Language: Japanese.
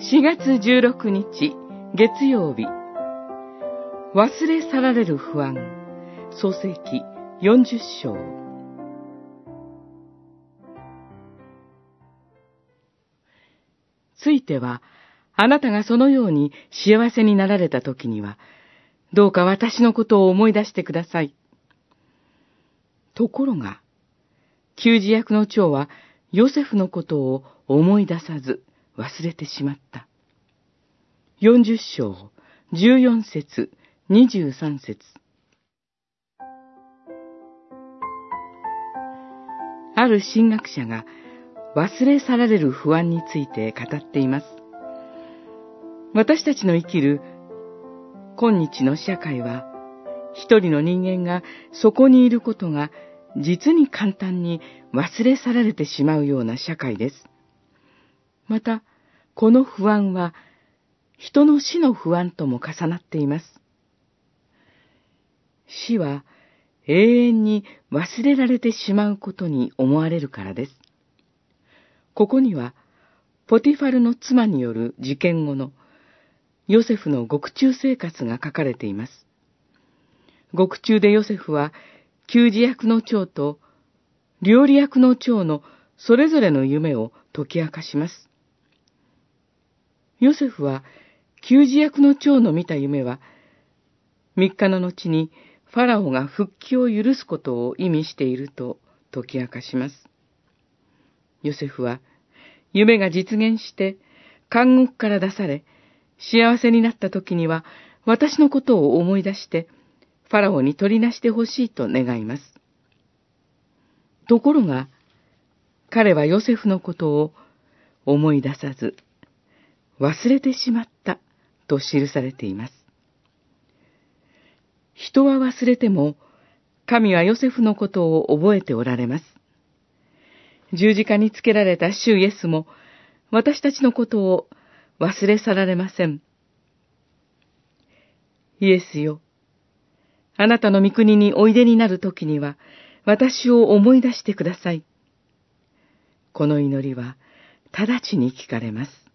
4月16日月曜日。忘れ去られる不安。創世記40章。ついてはあなたがそのように幸せになられた時にはどうか私のことを思い出してください。ところが、給仕役の長はヨセフのことを思い出さず忘れてしまった。四十章、十四節、二十三節。ある神学者が忘れ去られる不安について語っています。私たちの生きる今日の社会は、一人の人間がそこにいることが実に簡単に忘れ去られてしまうような社会です。また、この不安は、人の死の不安とも重なっています。死は永遠に忘れられてしまうことに思われるからです。ここには、ポティファルの妻による事件後のヨセフの獄中生活が書かれています。獄中でヨセフは、給仕役の長と料理役の長のそれぞれの夢を解き明かします。ヨセフは、給仕役の長の見た夢は、三日の後にファラオが復帰を許すことを意味していると解き明かします。ヨセフは、夢が実現して、監獄から出され、幸せになった時には、私のことを思い出して、ファラオに取りなしてほしいと願います。ところが、彼はヨセフのことを思い出さず、忘れてしまったと記されています。人は忘れても、神はヨセフのことを覚えておられます。十字架につけられた主イエスも、私たちのことを忘れ去られません。イエスよ。あなたの御国においでになるときには、私を思い出してください。この祈りは、直ちに聞かれます。